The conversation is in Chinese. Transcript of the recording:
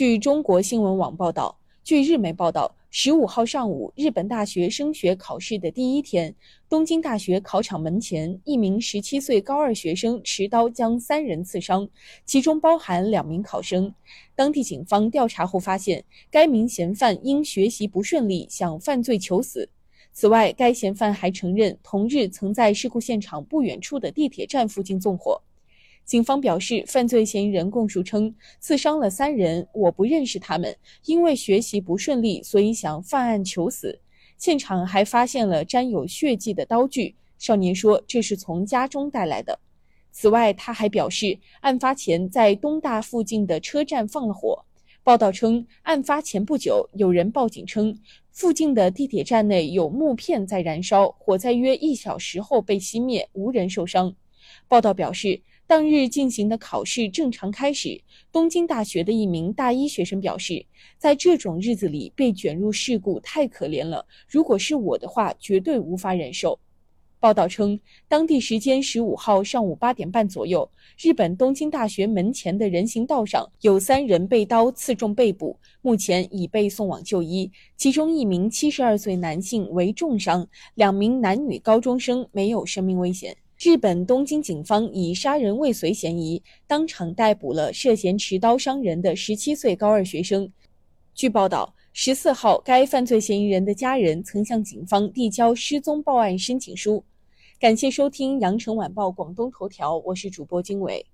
据中国新闻网报道，据日媒报道，十五号上午，日本大学升学考试的第一天，东京大学考场门前，一名十七岁高二学生持刀将三人刺伤，其中包含两名考生。当地警方调查后发现，该名嫌犯因学习不顺利，想犯罪求死。此外，该嫌犯还承认，同日曾在事故现场不远处的地铁站附近纵火。警方表示，犯罪嫌疑人供述称，刺伤了三人，我不认识他们，因为学习不顺利，所以想犯案求死。现场还发现了沾有血迹的刀具，少年说这是从家中带来的。此外，他还表示，案发前在东大附近的车站放了火。报道称，案发前不久，有人报警称，附近的地铁站内有木片在燃烧，火灾约一小时后被熄灭，无人受伤。报道表示。当日进行的考试正常开始。东京大学的一名大一学生表示，在这种日子里被卷入事故太可怜了，如果是我的话，绝对无法忍受。报道称，当地时间十五号上午八点半左右，日本东京大学门前的人行道上有三人被刀刺中背部，目前已被送往就医，其中一名七十二岁男性为重伤，两名男女高中生没有生命危险。日本东京警方以杀人未遂嫌疑当场逮捕了涉嫌持刀伤人的十七岁高二学生。据报道，十四号，该犯罪嫌疑人的家人曾向警方递交失踪报案申请书。感谢收听羊城晚报广东头条，我是主播经纬。